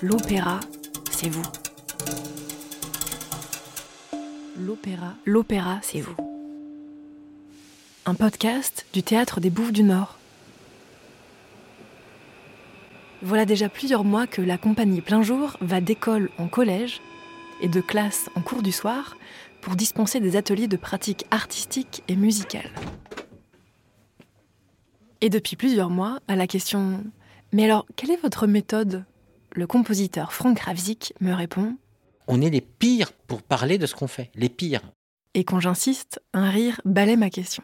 L'opéra, c'est vous. L'opéra, l'opéra, c'est vous. Un podcast du théâtre des Bouffes du Nord. Voilà déjà plusieurs mois que la compagnie Plein Jour va d'école en collège et de classe en cours du soir pour dispenser des ateliers de pratique artistique et musicale. Et depuis plusieurs mois, à la question Mais alors, quelle est votre méthode Le compositeur Franck Ravzik me répond On est les pires pour parler de ce qu'on fait, les pires. Et quand j'insiste, un rire balaie ma question.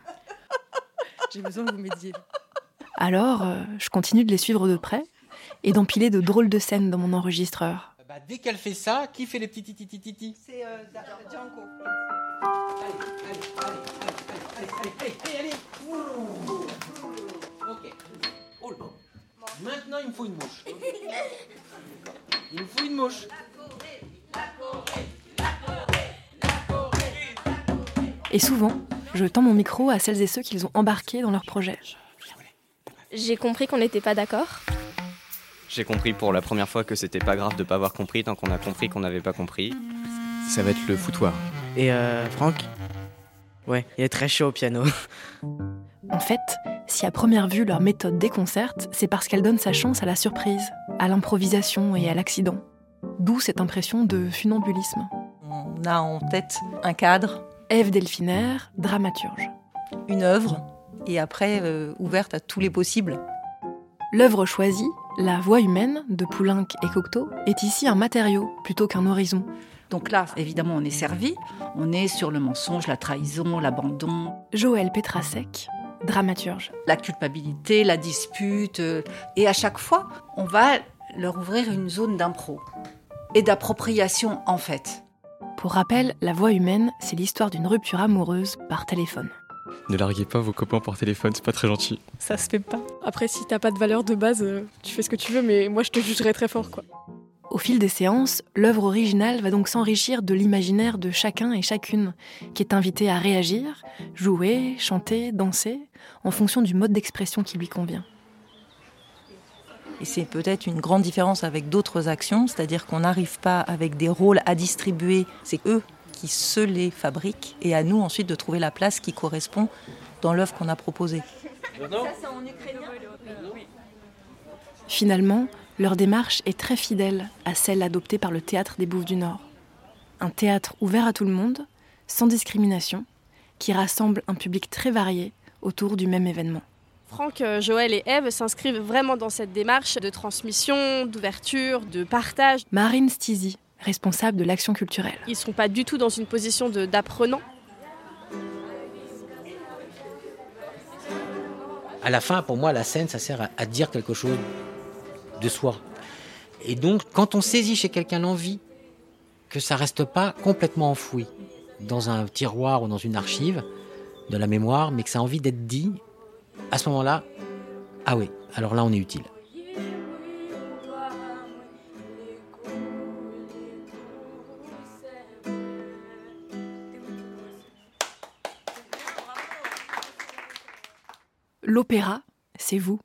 J'ai besoin que vous m'aidiez. Alors, euh, je continue de les suivre de près et d'empiler de drôles de scènes dans mon enregistreur. Bah, dès qu'elle fait ça, qui fait les petits titi titi C'est euh, Django. Allez, allez, allez, allez, allez, allez, allez, allez, allez. Ok. Maintenant, il me faut une mouche. Il me faut une mouche. Et souvent, je tends mon micro à celles et ceux qu'ils ont embarqués dans leur projet. J'ai compris qu'on n'était pas d'accord. J'ai compris pour la première fois que c'était pas grave de pas avoir compris tant qu'on a compris qu'on n'avait pas compris. Ça va être le foutoir. Et euh, Franck? Ouais, il est très chaud au piano. En fait, si à première vue leur méthode déconcerte, c'est parce qu'elle donne sa chance à la surprise, à l'improvisation et à l'accident. D'où cette impression de funambulisme. On a en tête un cadre, Ève Delphinaire, dramaturge. une œuvre, et après euh, ouverte à tous les possibles. L'œuvre choisie, la voix humaine de Poulenc et Cocteau, est ici un matériau plutôt qu'un horizon. Donc là, évidemment, on est servi. On est sur le mensonge, la trahison, l'abandon, Joël Petrasek, dramaturge. la culpabilité, la dispute. euh, Et à chaque fois, on va leur ouvrir une zone d'impro et d'appropriation, en fait. Pour rappel, la voix humaine, c'est l'histoire d'une rupture amoureuse par téléphone. Ne larguez pas vos copains par téléphone, c'est pas très gentil. Ça se fait pas. Après, si t'as pas de valeur de base, euh, tu fais ce que tu veux, mais moi je te jugerai très fort, quoi. Au fil des séances, l'œuvre originale va donc s'enrichir de l'imaginaire de chacun et chacune, qui est invité à réagir, jouer, chanter, danser, en fonction du mode d'expression qui lui convient. Et c'est peut-être une grande différence avec d'autres actions, c'est-à-dire qu'on n'arrive pas avec des rôles à distribuer, c'est eux qui se les fabriquent, et à nous ensuite de trouver la place qui correspond dans l'œuvre qu'on a proposée. Finalement, leur démarche est très fidèle à celle adoptée par le théâtre des Bouffes du Nord. Un théâtre ouvert à tout le monde, sans discrimination, qui rassemble un public très varié autour du même événement. Franck, euh, Joël et Eve s'inscrivent vraiment dans cette démarche de transmission, d'ouverture, de partage. Marine Stizy, responsable de l'action culturelle. Ils sont pas du tout dans une position d'apprenant. À la fin, pour moi, la scène, ça sert à, à dire quelque chose de soi. Et donc, quand on saisit chez quelqu'un l'envie que ça reste pas complètement enfoui dans un tiroir ou dans une archive de la mémoire, mais que ça a envie d'être dit, à ce moment-là, ah oui, alors là, on est utile. L'opéra, c'est vous.